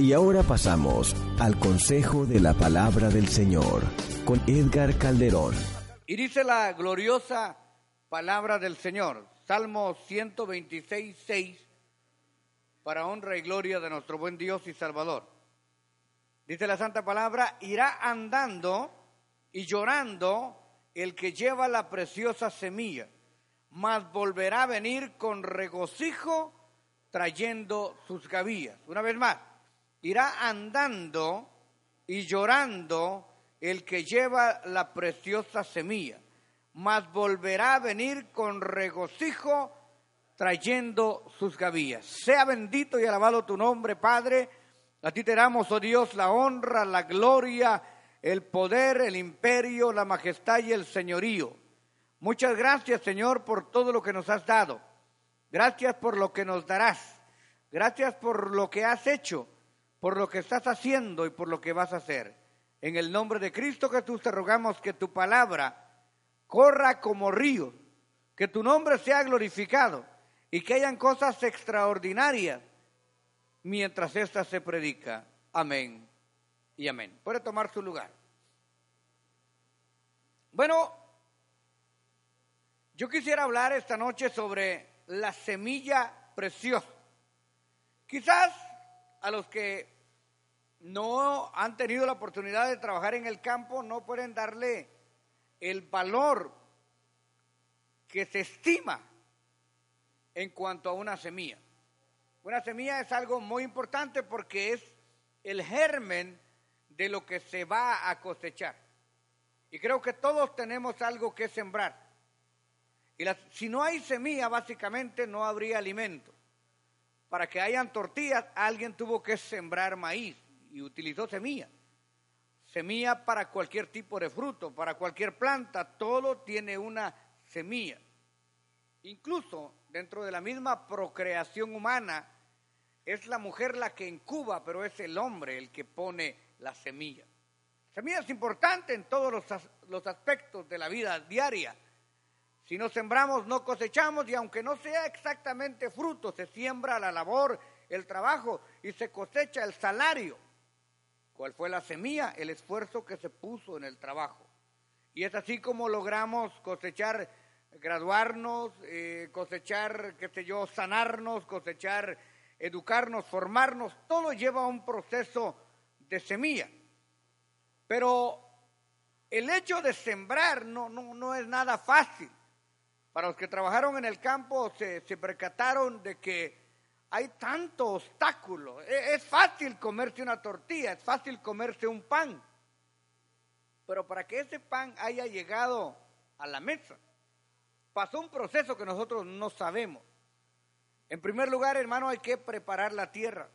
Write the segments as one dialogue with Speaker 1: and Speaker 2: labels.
Speaker 1: Y ahora pasamos al consejo de la palabra del Señor con Edgar Calderón.
Speaker 2: Y dice la gloriosa palabra del Señor, Salmo 126, 6, para honra y gloria de nuestro buen Dios y Salvador. Dice la santa palabra, irá andando y llorando el que lleva la preciosa semilla, mas volverá a venir con regocijo trayendo sus gavillas. Una vez más, irá andando y llorando el que lleva la preciosa semilla, mas volverá a venir con regocijo trayendo sus gavillas. Sea bendito y alabado tu nombre, Padre. A ti te damos, oh Dios, la honra, la gloria, el poder, el imperio, la majestad y el señorío. Muchas gracias, Señor, por todo lo que nos has dado. Gracias por lo que nos darás. Gracias por lo que has hecho, por lo que estás haciendo y por lo que vas a hacer. En el nombre de Cristo Jesús te rogamos que tu palabra corra como río, que tu nombre sea glorificado y que hayan cosas extraordinarias mientras ésta se predica. Amén y amén. Puede tomar su lugar. Bueno, yo quisiera hablar esta noche sobre la semilla preciosa. Quizás a los que no han tenido la oportunidad de trabajar en el campo no pueden darle el valor que se estima en cuanto a una semilla. Una semilla es algo muy importante porque es el germen de lo que se va a cosechar. Y creo que todos tenemos algo que sembrar. Y si no hay semilla, básicamente no habría alimento. Para que hayan tortillas, alguien tuvo que sembrar maíz y utilizó semilla. Semilla para cualquier tipo de fruto, para cualquier planta, todo tiene una semilla. Incluso dentro de la misma procreación humana, es la mujer la que incuba, pero es el hombre el que pone la semilla. semilla es importante en todos los, los aspectos de la vida diaria si no sembramos, no cosechamos y aunque no sea exactamente fruto, se siembra la labor, el trabajo y se cosecha el salario. ¿Cuál fue la semilla? El esfuerzo que se puso en el trabajo. Y es así como logramos cosechar, graduarnos, eh, cosechar, qué sé yo, sanarnos, cosechar, educarnos, formarnos. Todo lleva un proceso de semilla. Pero el hecho de sembrar no, no, no es nada fácil. Para los que trabajaron en el campo se, percataron de que hay tanto obstáculo. Es, es fácil comerse una tortilla, es fácil comerse un pan. Pero para que ese pan haya llegado a la mesa, pasó un proceso que nosotros no sabemos. En primer lugar, hermano, hay que preparar la tierra.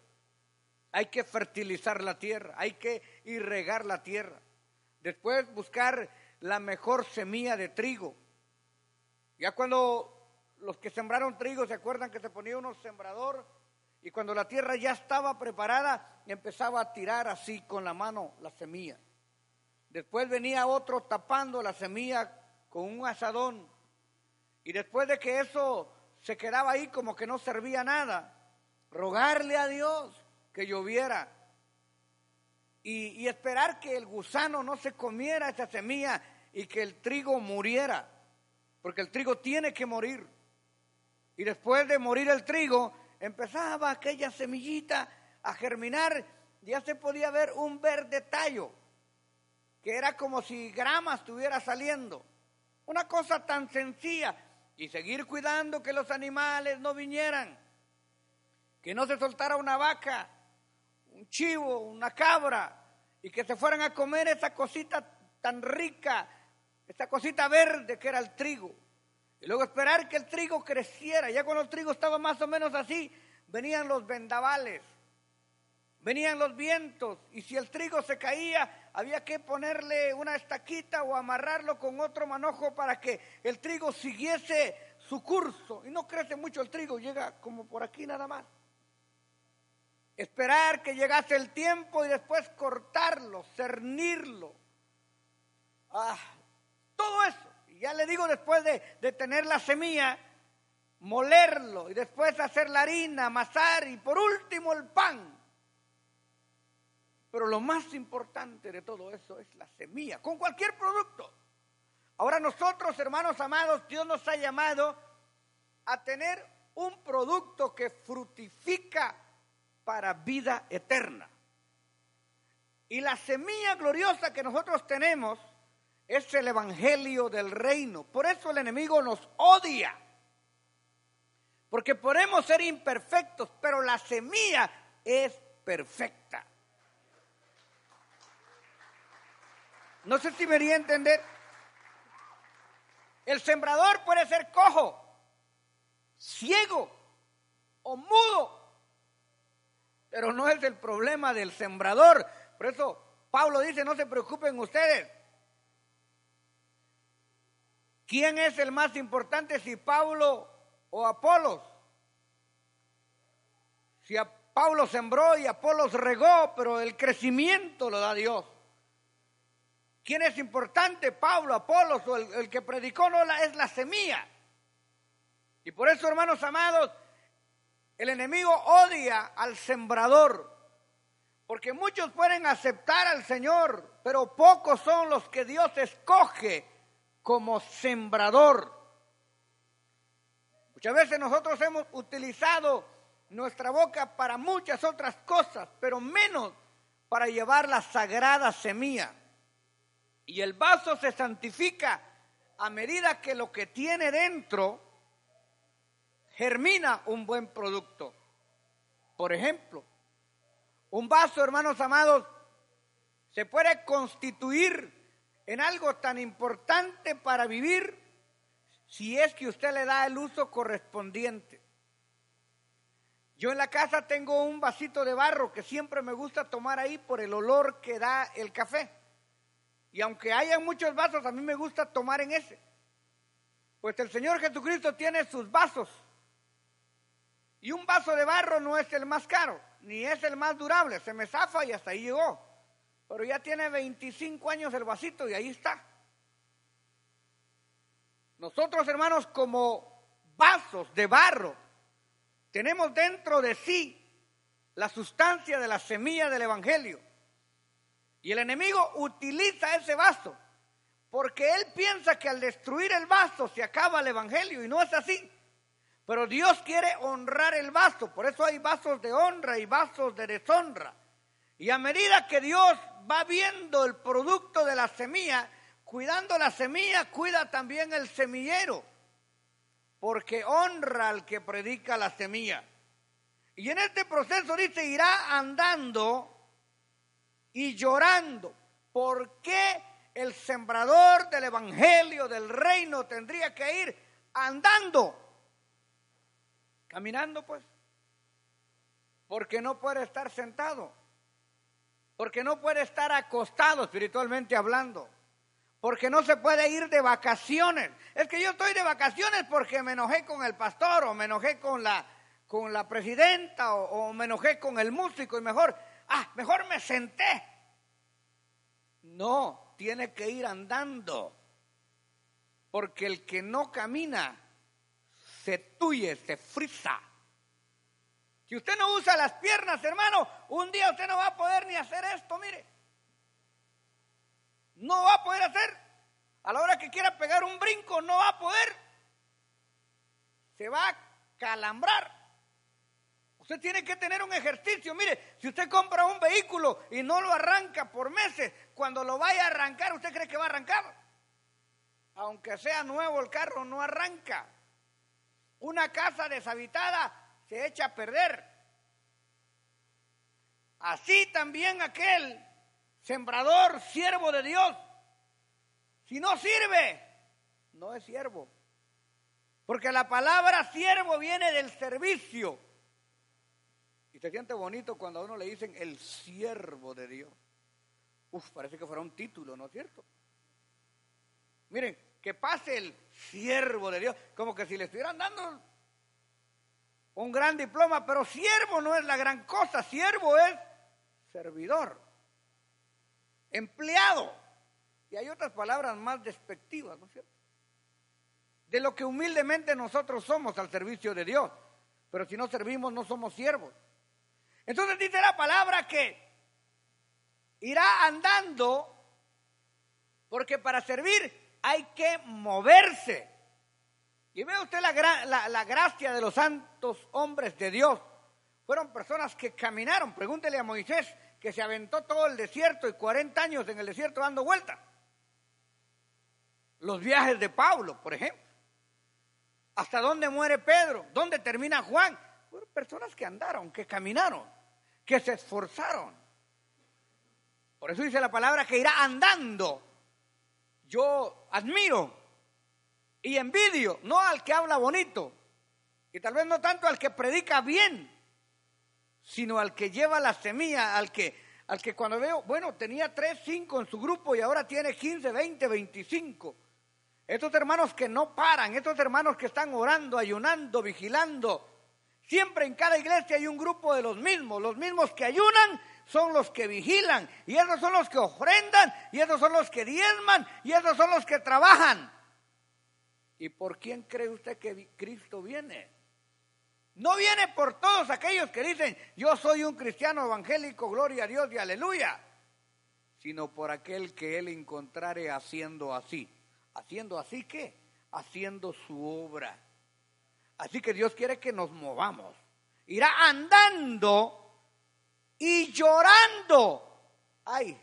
Speaker 2: Hay que fertilizar la tierra, hay que irregar la tierra. Después buscar la mejor semilla de trigo ya cuando los que sembraron trigo se acuerdan que se ponía uno sembrador y cuando la tierra ya estaba preparada empezaba a tirar así con la mano la semilla. Después venía otro tapando la semilla con un asadón. Y después de que eso se quedaba ahí como que no servía nada, rogarle a Dios que lloviera y, y esperar que el gusano no se comiera esa semilla y que el trigo muriera porque el trigo tiene que morir. Y después de morir el trigo, empezaba aquella semillita a germinar, ya se podía ver un verde tallo, que era como si grama estuviera saliendo. Una cosa tan sencilla. Y seguir cuidando que los animales no vinieran, que no se soltara una vaca, un chivo, una cabra, y que se fueran a comer esa cosita tan rica, esta cosita verde que era el trigo. Y luego esperar que el trigo creciera. Ya cuando el trigo estaba más o menos así, venían los vendavales, venían los vientos. Y si el trigo se caía, había que ponerle una estaquita o amarrarlo con otro manojo para que el trigo siguiese su curso. Y no crece mucho el trigo, llega como por aquí nada más. Esperar que llegase el tiempo y después cortarlo, cernirlo. Ah, todo eso. Y ya le digo, después de, de tener la semilla, molerlo y después hacer la harina, amasar y por último el pan. Pero lo más importante de todo eso es la semilla, con cualquier producto. Ahora nosotros, hermanos amados, Dios nos ha llamado a tener un producto que frutifica para vida eterna. Y la semilla gloriosa que nosotros tenemos es el Evangelio del Reino. Por eso el enemigo nos odia. Porque podemos ser imperfectos, pero la semilla es perfecta. No sé si me a entender. El sembrador puede ser cojo, ciego o mudo, pero no es el problema del sembrador. Por eso Pablo dice, no se preocupen ustedes. ¿Quién es el más importante si Pablo o Apolos? Si a Pablo sembró y Apolos regó, pero el crecimiento lo da Dios. ¿Quién es importante? Pablo, Apolos o el, que predicó no la, es la semilla. Y por eso, hermanos amados, el enemigo odia al sembrador. Porque muchos pueden aceptar al Señor, pero pocos son los que Dios escoge como sembrador. Muchas veces nosotros hemos utilizado nuestra boca para muchas otras cosas, pero menos para llevar la sagrada semilla. Y el vaso se santifica a medida que lo que tiene dentro germina un buen producto. Por ejemplo, un vaso, hermanos amados, se puede constituir en algo tan importante para vivir si es que usted le da el uso correspondiente. Yo en la casa tengo un vasito de barro que siempre me gusta tomar ahí por el olor que da el café. Y aunque haya muchos vasos, a mí me gusta tomar en ese. Pues el Señor Jesucristo tiene sus vasos. Y un vaso de barro no es el más caro, ni es el más durable. Se me zafa y hasta ahí llegó. Pero ya tiene 25 años el vasito y ahí está. Nosotros, hermanos, como vasos de barro, tenemos dentro de sí la sustancia de la semilla del Evangelio. Y el enemigo utiliza ese vaso porque él piensa que al destruir el vaso se acaba el Evangelio y no es así. Pero Dios quiere honrar el vaso, por eso hay vasos de honra y vasos de deshonra. Y a medida que Dios va viendo el producto de la semilla, cuidando la semilla, cuida también el semillero, porque honra al que predica la semilla. Y en este proceso dice, irá andando y llorando. ¿Por qué el sembrador del Evangelio, del reino, tendría que ir andando? Caminando, pues. Porque no puede estar sentado. Porque no puede estar acostado espiritualmente hablando. Porque no se puede ir de vacaciones. Es que yo estoy de vacaciones porque me enojé con el pastor o me enojé con la, con la presidenta o, o me enojé con el músico y mejor ah, mejor me senté. No, tiene que ir andando. Porque el que no camina se tuye, se frisa. Si usted no usa las piernas, hermano, un día usted no va a poder ni hacer esto, mire. No va a poder hacer. A la hora que quiera pegar un brinco, no va a poder. Se va a calambrar. Usted tiene que tener un ejercicio. Mire, si usted compra un vehículo y no lo arranca por meses, cuando lo vaya a arrancar, ¿usted cree que va a arrancar? Aunque sea nuevo el carro, no arranca. Una casa deshabitada se echa a perder. Así también aquel sembrador, siervo de Dios, si no sirve, no es siervo. Porque la palabra siervo viene del servicio. Y se siente bonito cuando a uno le dicen el siervo de Dios. Uf, parece que fuera un título, ¿no es cierto? Miren, que pase el siervo de Dios, como que si le estuvieran dando un gran diploma, pero siervo no es la gran cosa, siervo es servidor, empleado. Y hay otras palabras más despectivas, ¿no es cierto? De lo que humildemente nosotros somos al servicio de Dios. Pero si no servimos, no somos siervos. Entonces dice la palabra que irá andando porque para servir hay que moverse. Y ve usted la, la, gracia de los santos hombres de Dios. Fueron personas que caminaron. Pregúntele a Moisés que se aventó todo el desierto y 40 años en el desierto dando vueltas. Los viajes de Pablo, por ejemplo. ¿Hasta dónde muere Pedro? ¿Dónde termina Juan? Fueron personas que andaron, que caminaron, que se esforzaron. Por eso dice la palabra que irá andando. Yo admiro y envidio, no al que habla bonito, y tal vez no tanto al que predica bien, sino al que lleva la semilla, al que, al que cuando veo, bueno, tenía tres, cinco en su grupo y ahora tiene 15, 20, 25. Estos hermanos que no paran, estos hermanos que están orando, ayunando, vigilando. Siempre en cada iglesia hay un grupo de los mismos. Los mismos que ayunan son los que vigilan. Y esos son los que ofrendan. Y esos son los que diezman. Y esos son los que trabajan. ¿Y por quién cree usted que Cristo viene? No viene por todos aquellos que dicen, yo soy un cristiano evangélico, gloria a Dios y aleluya, sino por aquel que él encontrare haciendo así. ¿Haciendo así qué? Haciendo su obra. Así que Dios quiere que nos movamos. Irá andando y llorando. Ay,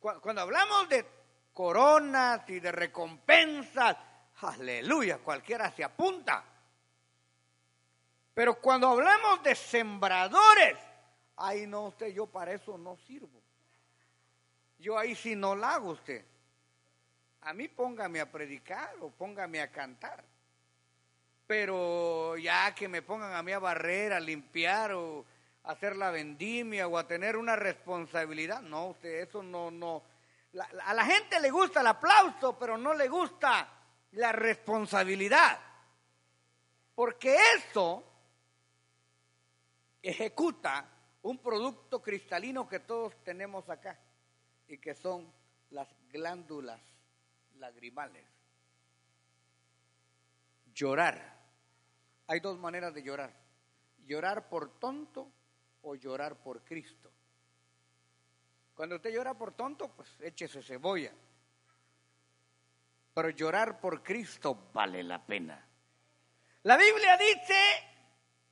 Speaker 2: cuando hablamos de coronas y de recompensas. Aleluya, cualquiera se apunta. Pero cuando hablamos de sembradores, ahí no usted, yo para eso no sirvo. Yo ahí sí no la hago usted. A mí póngame a predicar o póngame a cantar. Pero ya que me pongan a mí a barrer, a limpiar o hacer la vendimia o a tener una responsabilidad, no, usted eso no, no, a la gente le gusta el aplauso, pero no le gusta la responsabilidad. Porque eso ejecuta un producto cristalino que todos tenemos acá y que son las glándulas lagrimales. Llorar. Hay dos maneras de llorar. Llorar por tonto o llorar por Cristo. Cuando usted llora por tonto, pues échese cebolla. Pero llorar por Cristo vale la pena. La Biblia dice,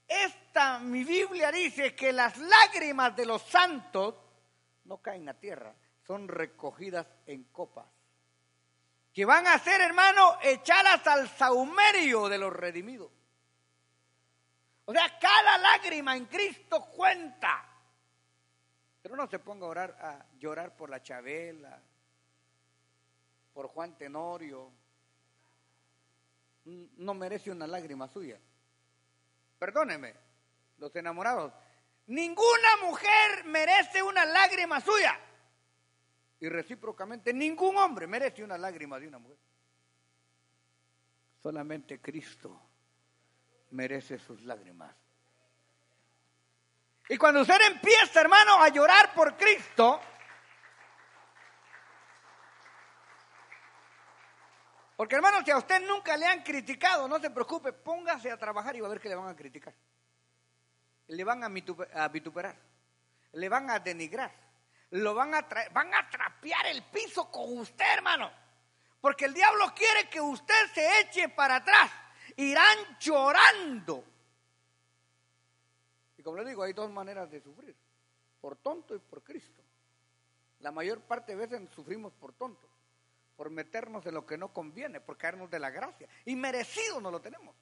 Speaker 2: esta, mi Biblia dice que las lágrimas de los santos no caen a tierra, son recogidas en copas. Que van a ser, hermano, echadas al saumerio de los redimidos. O sea, cada lágrima en Cristo cuenta. Pero no se ponga a orar, a llorar por la Chabela, por Juan Tenorio. No merece una lágrima suya. Perdóneme, los enamorados. Ninguna mujer merece una lágrima suya. Y recíprocamente, ningún hombre merece una lágrima de una mujer. Solamente Cristo merece sus lágrimas. Y cuando usted empieza, hermano, a llorar por Cristo, porque hermano, si a usted nunca le han criticado, no se preocupe, póngase a trabajar y va a ver que le van a criticar. Le van a, vituperar, le van a denigrar, lo van a, van a trapear el piso con usted, hermano. Porque el diablo quiere que usted se eche para atrás. Irán llorando y como le digo, hay dos maneras de sufrir, por tonto y por Cristo. La mayor parte de veces sufrimos por tontos, por meternos en lo que no conviene, por caernos de la gracia. Y merecido no lo tenemos.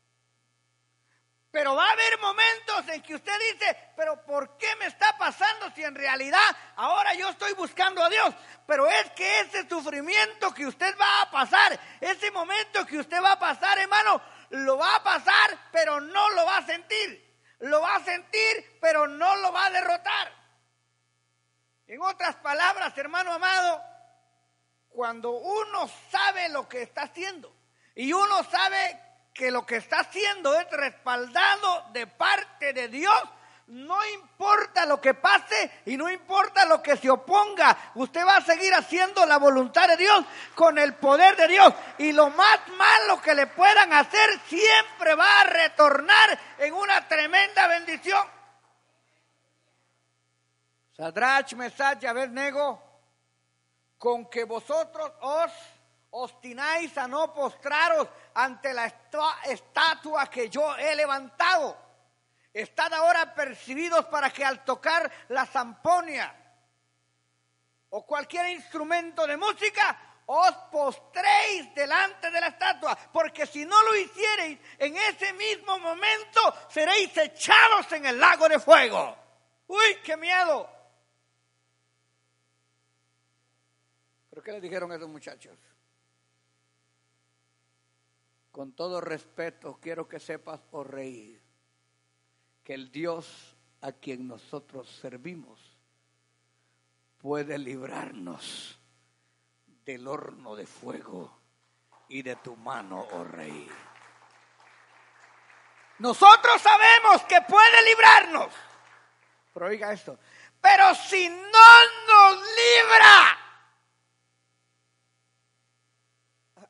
Speaker 2: Pero va a haber momentos en que usted dice, pero ¿por qué me está pasando si en realidad ahora yo estoy buscando a Dios? Pero es que ese sufrimiento que usted va a pasar, ese momento que usted va a pasar, hermano, lo va a pasar, pero no lo va a sentir lo va a sentir, pero no lo va a derrotar. En otras palabras, hermano amado, cuando uno sabe lo que está haciendo y uno sabe que lo que está haciendo es respaldado de parte de Dios, no importa lo que pase y no importa lo que se oponga, usted va a seguir haciendo la voluntad de Dios con el poder de Dios. Y lo más malo que le puedan hacer siempre va a retornar en una tremenda bendición. Sadrach, Mesach y Abednego, con que vosotros os obstináis a no postraros ante la estatua que yo he levantado. Estad ahora percibidos para que al tocar la zamponia o cualquier instrumento de música, os postréis delante de la estatua, porque si no lo hiciereis, en ese mismo momento seréis echados en el lago de fuego. ¡Uy, qué miedo! ¿Pero qué le dijeron a esos muchachos? Con todo respeto, quiero que sepas, oh rey, que el Dios a quien nosotros servimos puede librarnos del horno de fuego y de tu mano, oh rey. Nosotros sabemos que puede librarnos. Pero oiga esto, pero si no nos libra,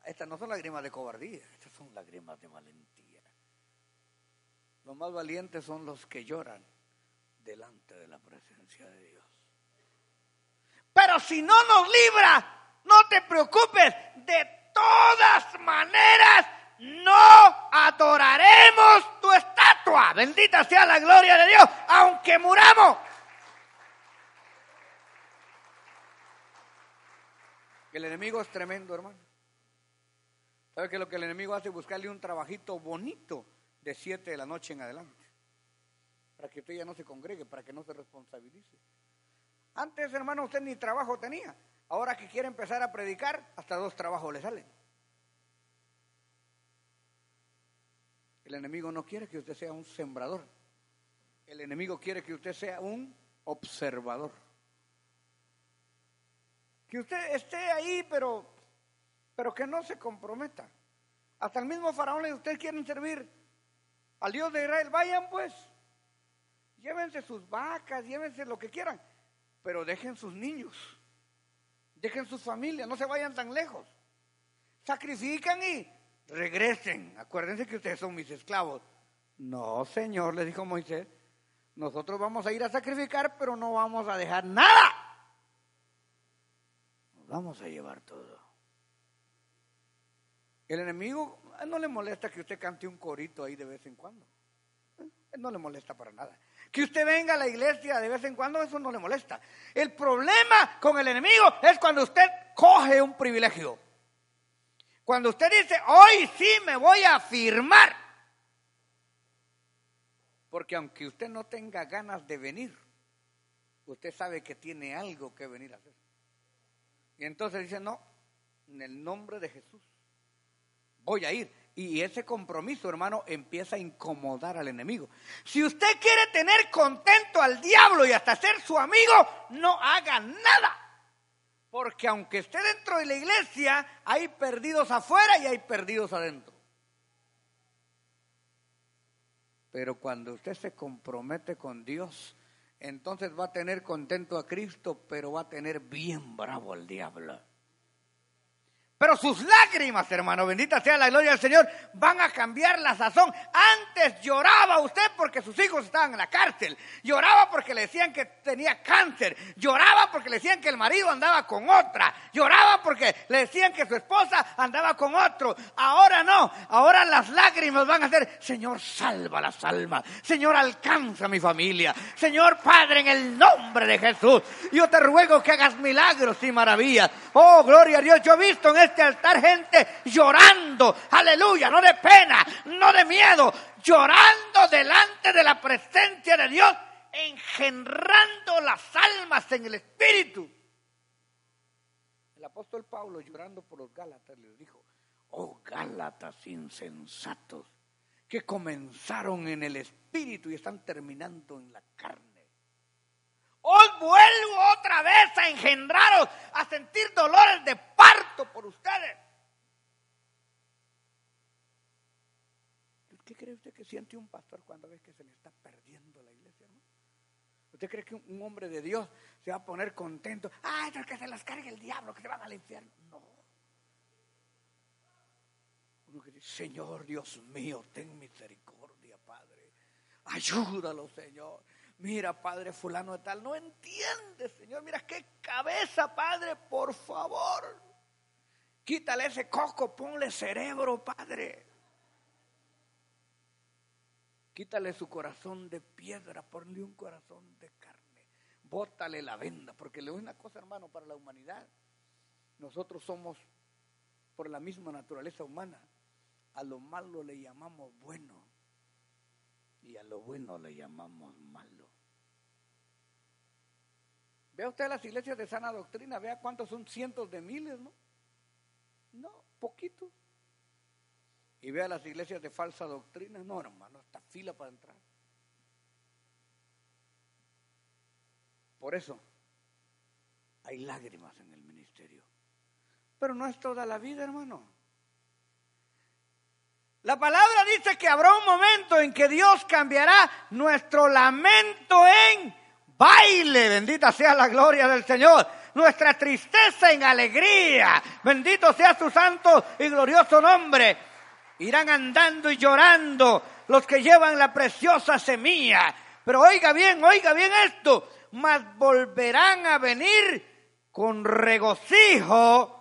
Speaker 2: estas no son lágrimas de cobardía, estas son lágrimas de valentía. Los más valientes son los que lloran delante de la presencia de Dios. Pero si no nos libra, no te preocupes, de todas maneras no adoraremos tu estatua. Bendita sea la gloria de Dios, aunque muramos. El enemigo es tremendo, hermano. ¿Sabe que lo que el enemigo hace es buscarle un trabajito bonito de 7 de la noche en adelante? Para que usted ya no se congregue, para que no se responsabilice. Antes, hermano, usted ni trabajo tenía. Ahora que quiere empezar a predicar, hasta dos trabajos le salen. El enemigo no quiere que usted sea un sembrador. El enemigo quiere que usted sea un observador. Que usted esté ahí, pero pero que no se comprometa. Hasta el mismo faraón le ustedes quieren servir al Dios de Israel, vayan pues, llévense sus vacas, llévense lo que quieran, pero dejen sus niños, dejen sus familias, no se vayan tan lejos. Sacrifican y regresen. Acuérdense que ustedes son mis esclavos. No, Señor, le dijo Moisés, nosotros vamos a ir a sacrificar, pero no vamos a dejar nada. Vamos a llevar todo. El enemigo no le molesta que usted cante un corito ahí de vez en cuando. No le molesta para nada. Que usted venga a la iglesia de vez en cuando, eso no le molesta. El problema con el enemigo es cuando usted coge un privilegio. Cuando usted dice, hoy sí me voy a firmar. Porque aunque usted no tenga ganas de venir, usted sabe que tiene algo que venir a hacer. Y entonces dice, no, en el nombre de Jesús voy a ir. Y ese compromiso, hermano, empieza a incomodar al enemigo. Si usted quiere tener contento al diablo y hasta ser su amigo, no haga nada. Porque aunque esté dentro de la iglesia, hay perdidos afuera y hay perdidos adentro. Pero cuando usted se compromete con Dios, entonces va a tener contento a Cristo, pero va a tener bien bravo al diablo. Pero sus lágrimas, hermano, bendita sea la gloria del Señor, van a cambiar la sazón. Antes lloraba usted porque sus hijos estaban en la cárcel. Lloraba porque le decían que tenía cáncer. Lloraba porque le decían que el marido andaba con otra. Lloraba porque le decían que su esposa andaba con otro. Ahora no. Ahora las lágrimas van a ser, Señor, salva las almas. Señor, alcanza mi familia. Señor Padre, en el nombre de Jesús. Yo te ruego que hagas milagros y maravillas. Oh, gloria a Dios. Yo he visto en este altar gente llorando, aleluya, no de pena, no de miedo, llorando delante de la presencia de Dios, engendrando las almas en el Espíritu. El apóstol Pablo llorando por los Gálatas les dijo, oh Gálatas insensatos, que comenzaron en el Espíritu y están terminando en la carne. Os vuelvo otra vez a engendraros, a sentir dolores de parto por ustedes. ¿Qué cree usted que siente un pastor cuando ve que se le está perdiendo la iglesia? ¿Usted cree que un hombre de Dios se va a poner contento? ¡Ay, que se las cargue el diablo, que se van al infierno! No. Uno que dice, Señor Dios mío, ten misericordia, Padre. Ayúdalo, Señor. Mira, Padre fulano de tal, no entiende, Señor. Mira qué cabeza, Padre, por favor. Quítale ese coco, ponle cerebro, Padre. Quítale su corazón de piedra, ponle un corazón de carne. Bótale la venda, porque le doy una cosa, hermano, para la humanidad. Nosotros somos, por la misma naturaleza humana, a lo malo le llamamos bueno y a lo bueno le llamamos malo. Vea usted las iglesias de sana doctrina, vea cuántos son cientos de miles, ¿no? No, poquitos. Y vea las iglesias de falsa doctrina, no, hermano, está fila para entrar. Por eso hay lágrimas en el ministerio. Pero no es toda la vida, hermano. La palabra dice que habrá un momento en que Dios cambiará nuestro lamento en baile. Bendita sea la gloria del Señor. Nuestra tristeza en alegría. Bendito sea su santo y glorioso nombre. Irán andando y llorando los que llevan la preciosa semilla. Pero oiga bien, oiga bien esto. Mas volverán a venir con regocijo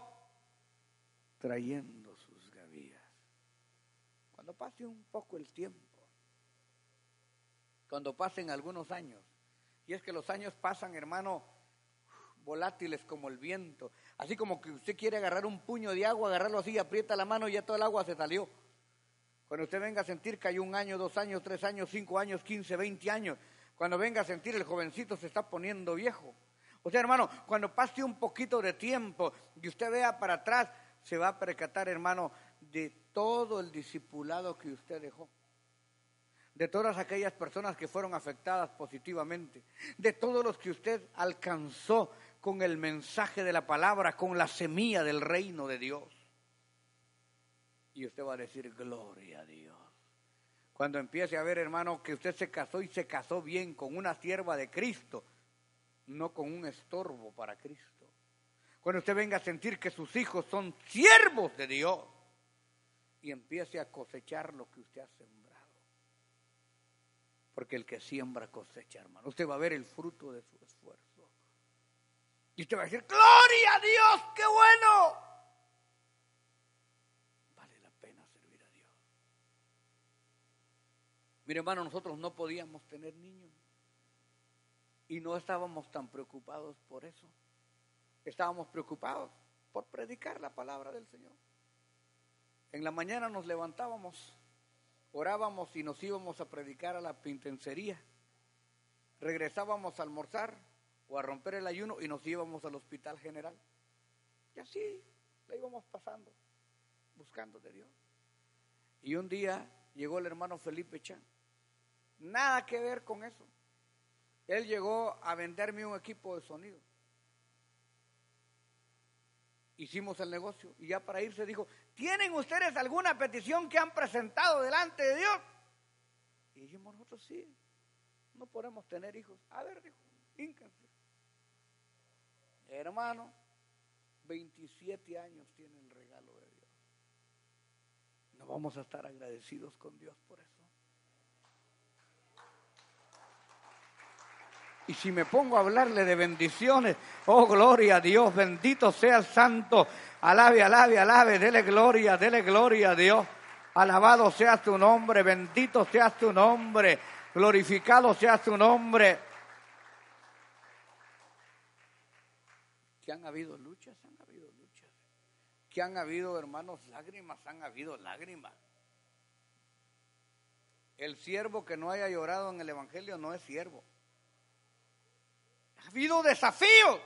Speaker 2: trayendo pase un poco el tiempo, cuando pasen algunos años, y es que los años pasan, hermano, volátiles como el viento, así como que usted quiere agarrar un puño de agua, agarrarlo así, aprieta la mano y ya todo el agua se salió. Cuando usted venga a sentir que hay un año, dos años, tres años, cinco años, quince, veinte años, cuando venga a sentir el jovencito se está poniendo viejo. O sea, hermano, cuando pase un poquito de tiempo y usted vea para atrás, se va a percatar, hermano, de todo el discipulado que usted dejó, de todas aquellas personas que fueron afectadas positivamente, de todos los que usted alcanzó con el mensaje de la palabra, con la semilla del reino de Dios. Y usted va a decir, gloria a Dios. Cuando empiece a ver, hermano, que usted se casó y se casó bien con una sierva de Cristo, no con un estorbo para Cristo. Cuando usted venga a sentir que sus hijos son siervos de Dios y empiece a cosechar lo que usted ha sembrado. Porque el que siembra cosecha, hermano. Usted va a ver el fruto de su esfuerzo. Y usted va a decir, gloria a Dios, qué bueno. Vale la pena servir a Dios. Mire, hermano, nosotros no podíamos tener niños. Y no estábamos tan preocupados por eso. Estábamos preocupados por predicar la palabra del Señor. En la mañana nos levantábamos, orábamos y nos íbamos a predicar a la penitenciaría. Regresábamos a almorzar o a romper el ayuno y nos íbamos al hospital general. Y así la íbamos pasando, buscando de Dios. Y un día llegó el hermano Felipe Chan. Nada que ver con eso. Él llegó a venderme un equipo de sonido hicimos el negocio y ya para irse dijo, ¿tienen ustedes alguna petición que han presentado delante de Dios? Y dijimos nosotros sí, no podemos tener hijos. A ver, dijo, íncanse. Hermano, 27 años tiene el regalo de Dios. No vamos a estar agradecidos con Dios por eso. Y si me pongo a hablarle de bendiciones, oh gloria a Dios, bendito sea el santo, alabe, alabe, alabe, dele gloria, dele gloria a Dios. Alabado sea tu nombre, bendito sea tu nombre, glorificado sea tu nombre. Que han habido luchas, han habido luchas. Que han habido, hermanos, lágrimas, han habido lágrimas. El siervo que no haya llorado en el Evangelio no es siervo. Ha habido desafíos,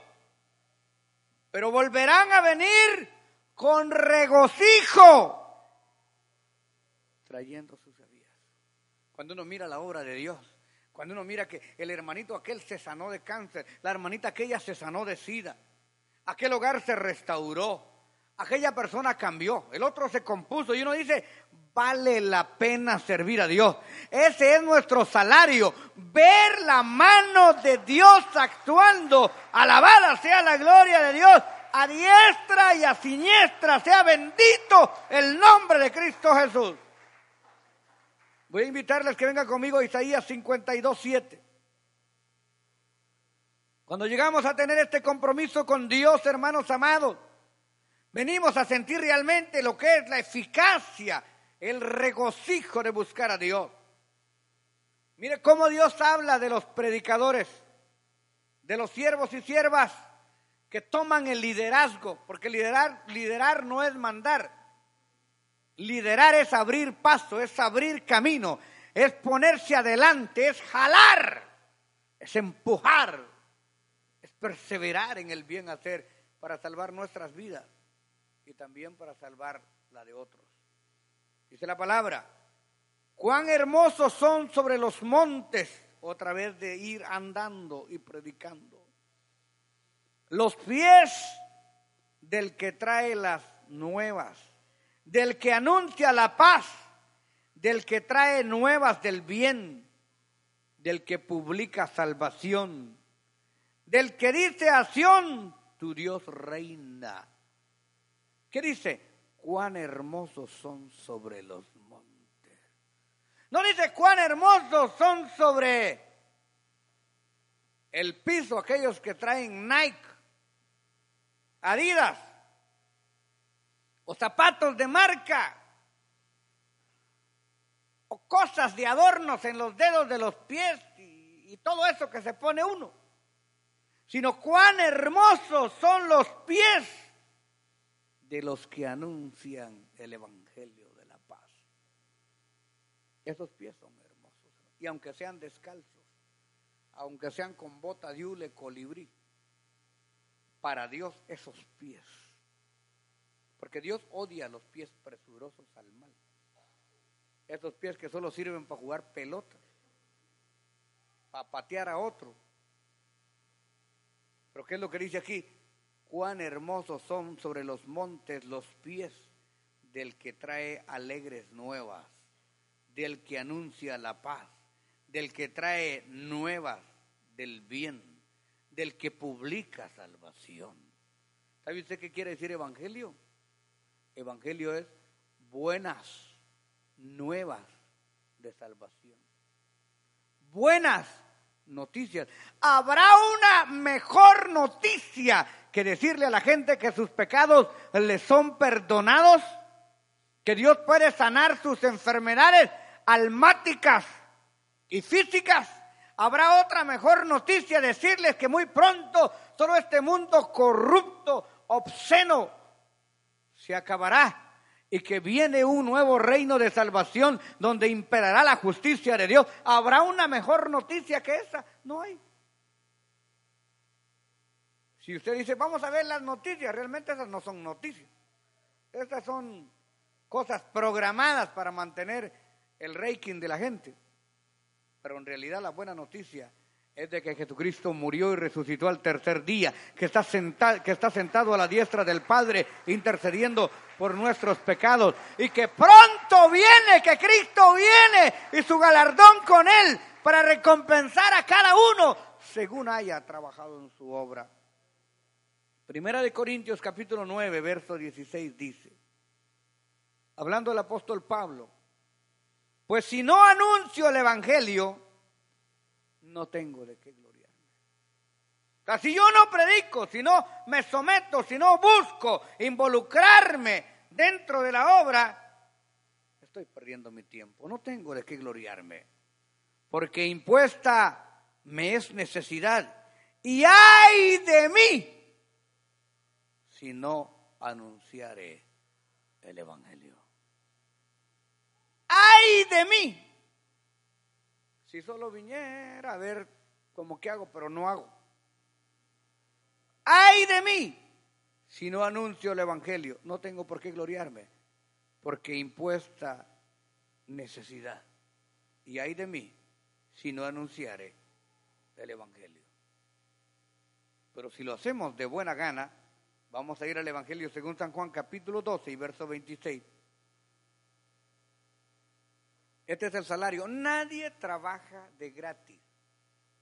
Speaker 2: pero volverán a venir con regocijo, trayendo sus heridas. Cuando uno mira la obra de Dios, cuando uno mira que el hermanito aquel se sanó de cáncer, la hermanita aquella se sanó de sida, aquel hogar se restauró, aquella persona cambió, el otro se compuso y uno dice, vale la pena servir a Dios. Ese es nuestro salario, ver la mano de Dios actuando. Alabada sea la gloria de Dios, a diestra y a siniestra sea bendito el nombre de Cristo Jesús. Voy a invitarles que vengan conmigo a Isaías 52, 7. Cuando llegamos a tener este compromiso con Dios, hermanos amados, venimos a sentir realmente lo que es la eficacia, el regocijo de buscar a Dios. Mire cómo Dios habla de los predicadores, de los siervos y siervas que toman el liderazgo, porque liderar, liderar no es mandar. Liderar es abrir paso, es abrir camino, es ponerse adelante, es jalar, es empujar, es perseverar en el bien hacer para salvar nuestras vidas y también para salvar la de otros. Dice la palabra, cuán hermosos son sobre los montes, otra vez de ir andando y predicando. Los pies del que trae las nuevas, del que anuncia la paz, del que trae nuevas del bien, del que publica salvación, del que dice a tu Dios reina. ¿Qué dice? cuán hermosos son sobre los montes. No dice cuán hermosos son sobre el piso aquellos que traen Nike, Adidas o zapatos de marca o cosas de adornos en los dedos de los pies y, y todo eso que se pone uno, sino cuán hermosos son los pies de los que anuncian el Evangelio de la paz. Esos pies son hermosos. Y aunque sean descalzos, aunque sean con bota de hule colibrí, para Dios esos pies. Porque Dios odia los pies presurosos al mal. Esos pies que solo sirven para jugar pelota, para patear a otro. Pero ¿qué es lo que dice aquí? Cuán hermosos son sobre los montes los pies del que trae alegres nuevas, del que anuncia la paz, del que trae nuevas del bien, del que publica salvación. ¿Sabe usted qué quiere decir evangelio? Evangelio es buenas nuevas de salvación. Buenas noticias. Habrá una mejor noticia que decirle a la gente que sus pecados le son perdonados, que Dios puede sanar sus enfermedades almáticas y físicas. Habrá otra mejor noticia, decirles que muy pronto todo este mundo corrupto, obsceno, se acabará y que viene un nuevo reino de salvación donde imperará la justicia de Dios. ¿Habrá una mejor noticia que esa? No hay. Si usted dice, vamos a ver las noticias, realmente esas no son noticias. Estas son cosas programadas para mantener el ranking de la gente. Pero en realidad la buena noticia es de que Jesucristo murió y resucitó al tercer día, que está, sentado, que está sentado a la diestra del Padre intercediendo por nuestros pecados y que pronto viene, que Cristo viene y su galardón con él para recompensar a cada uno según haya trabajado en su obra. Primera de Corintios capítulo 9, verso 16 dice, hablando el apóstol Pablo, pues si no anuncio el Evangelio, no tengo de qué gloriarme. O si yo no predico, si no me someto, si no busco involucrarme dentro de la obra, estoy perdiendo mi tiempo, no tengo de qué gloriarme, porque impuesta me es necesidad. Y ay de mí si no anunciaré el Evangelio. ¡Ay de mí! Si solo viniera a ver cómo que hago, pero no hago. ¡Ay de mí! Si no anuncio el Evangelio, no tengo por qué gloriarme, porque impuesta necesidad. Y ay de mí si no anunciaré el Evangelio. Pero si lo hacemos de buena gana, Vamos a ir al Evangelio según San Juan capítulo 12 y verso 26. Este es el salario. Nadie trabaja de gratis.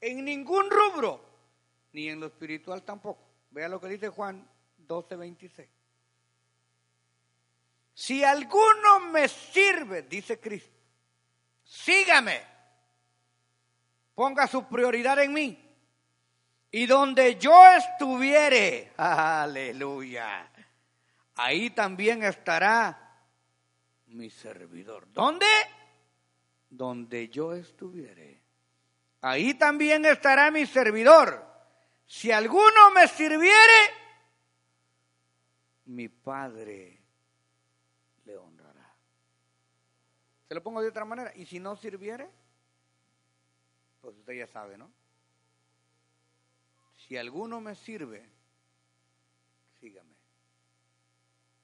Speaker 2: En ningún rubro. Ni en lo espiritual tampoco. Vea lo que dice Juan 12, 26. Si alguno me sirve, dice Cristo, sígame. Ponga su prioridad en mí. Y donde yo estuviere, aleluya, ahí también estará mi servidor. ¿Dónde? Donde yo estuviere. Ahí también estará mi servidor. Si alguno me sirviere, mi Padre le honrará. Se lo pongo de otra manera. Y si no sirviere, pues usted ya sabe, ¿no? Si alguno me sirve, sígame.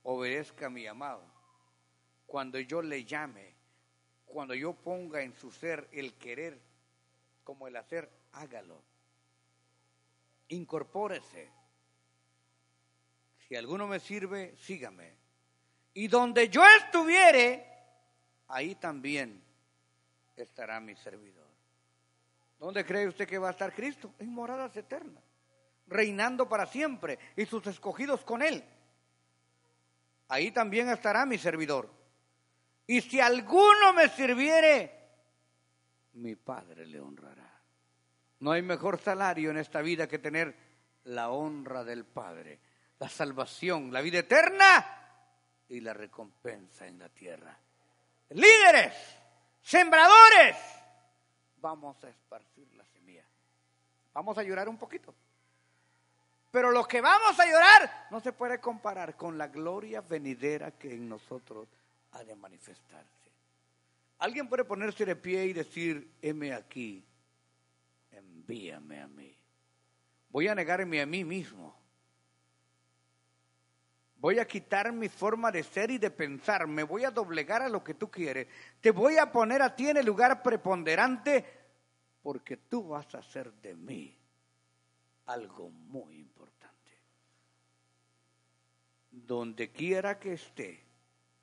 Speaker 2: Obedezca a mi amado. Cuando yo le llame, cuando yo ponga en su ser el querer como el hacer, hágalo. Incorpórese. Si alguno me sirve, sígame. Y donde yo estuviere, ahí también estará mi servidor. ¿Dónde cree usted que va a estar Cristo? En moradas eternas reinando para siempre y sus escogidos con él. Ahí también estará mi servidor. Y si alguno me sirviere, mi Padre le honrará. No hay mejor salario en esta vida que tener la honra del Padre, la salvación, la vida eterna y la recompensa en la tierra. Líderes, sembradores, vamos a esparcir la semilla. Vamos a llorar un poquito. Pero lo que vamos a llorar no se puede comparar con la gloria venidera que en nosotros ha de manifestarse. Alguien puede ponerse de pie y decir, heme aquí, envíame a mí. Voy a negarme a mí mismo. Voy a quitar mi forma de ser y de pensar. Me voy a doblegar a lo que tú quieres. Te voy a poner a ti en el lugar preponderante porque tú vas a hacer de mí algo muy importante donde quiera que esté,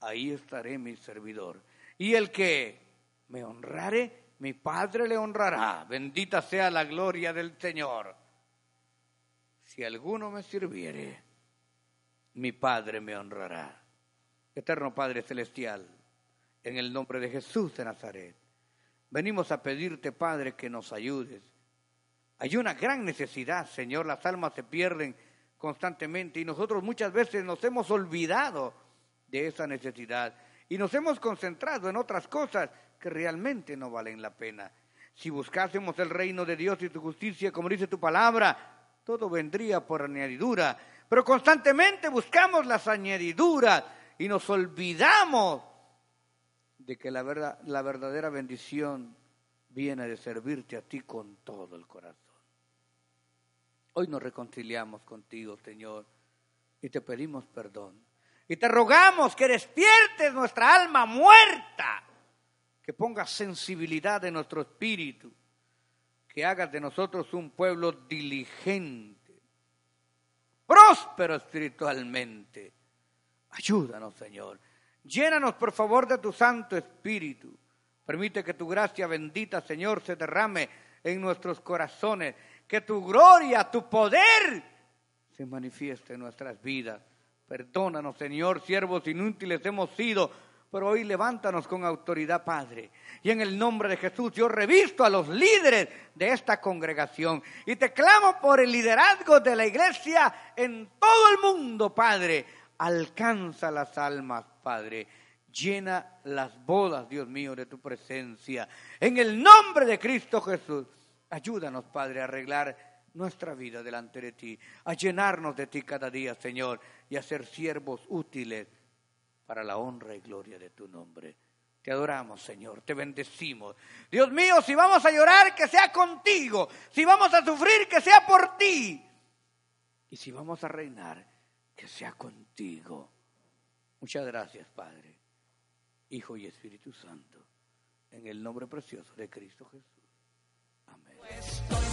Speaker 2: ahí estaré mi servidor. Y el que me honrare, mi Padre le honrará. Bendita sea la gloria del Señor. Si alguno me sirviere, mi Padre me honrará. Eterno Padre Celestial, en el nombre de Jesús de Nazaret, venimos a pedirte, Padre, que nos ayudes. Hay una gran necesidad, Señor, las almas se pierden constantemente y nosotros muchas veces nos hemos olvidado de esa necesidad y nos hemos concentrado en otras cosas que realmente no valen la pena. Si buscásemos el reino de Dios y su justicia, como dice tu palabra, todo vendría por añadidura. Pero constantemente buscamos las añadiduras y nos olvidamos de que la, verdad, la verdadera bendición viene de servirte a ti con todo el corazón. Hoy nos reconciliamos contigo, Señor, y te pedimos perdón. Y te rogamos que despiertes nuestra alma muerta, que pongas sensibilidad en nuestro espíritu, que hagas de nosotros un pueblo diligente, próspero espiritualmente. Ayúdanos, Señor. Llénanos, por favor, de tu Santo Espíritu. Permite que tu gracia bendita, Señor, se derrame en nuestros corazones que tu gloria, tu poder se manifieste en nuestras vidas. Perdónanos, Señor, siervos inútiles hemos sido, pero hoy levántanos con autoridad, Padre. Y en el nombre de Jesús yo revisto a los líderes de esta congregación y te clamo por el liderazgo de la iglesia en todo el mundo, Padre. Alcanza las almas, Padre. Llena las bodas, Dios mío, de tu presencia. En el nombre de Cristo Jesús. Ayúdanos, Padre, a arreglar nuestra vida delante de ti, a llenarnos de ti cada día, Señor, y a ser siervos útiles para la honra y gloria de tu nombre. Te adoramos, Señor, te bendecimos. Dios mío, si vamos a llorar, que sea contigo. Si vamos a sufrir, que sea por ti. Y si vamos a reinar, que sea contigo. Muchas gracias, Padre, Hijo y Espíritu Santo, en el nombre precioso de Cristo Jesús. Amén.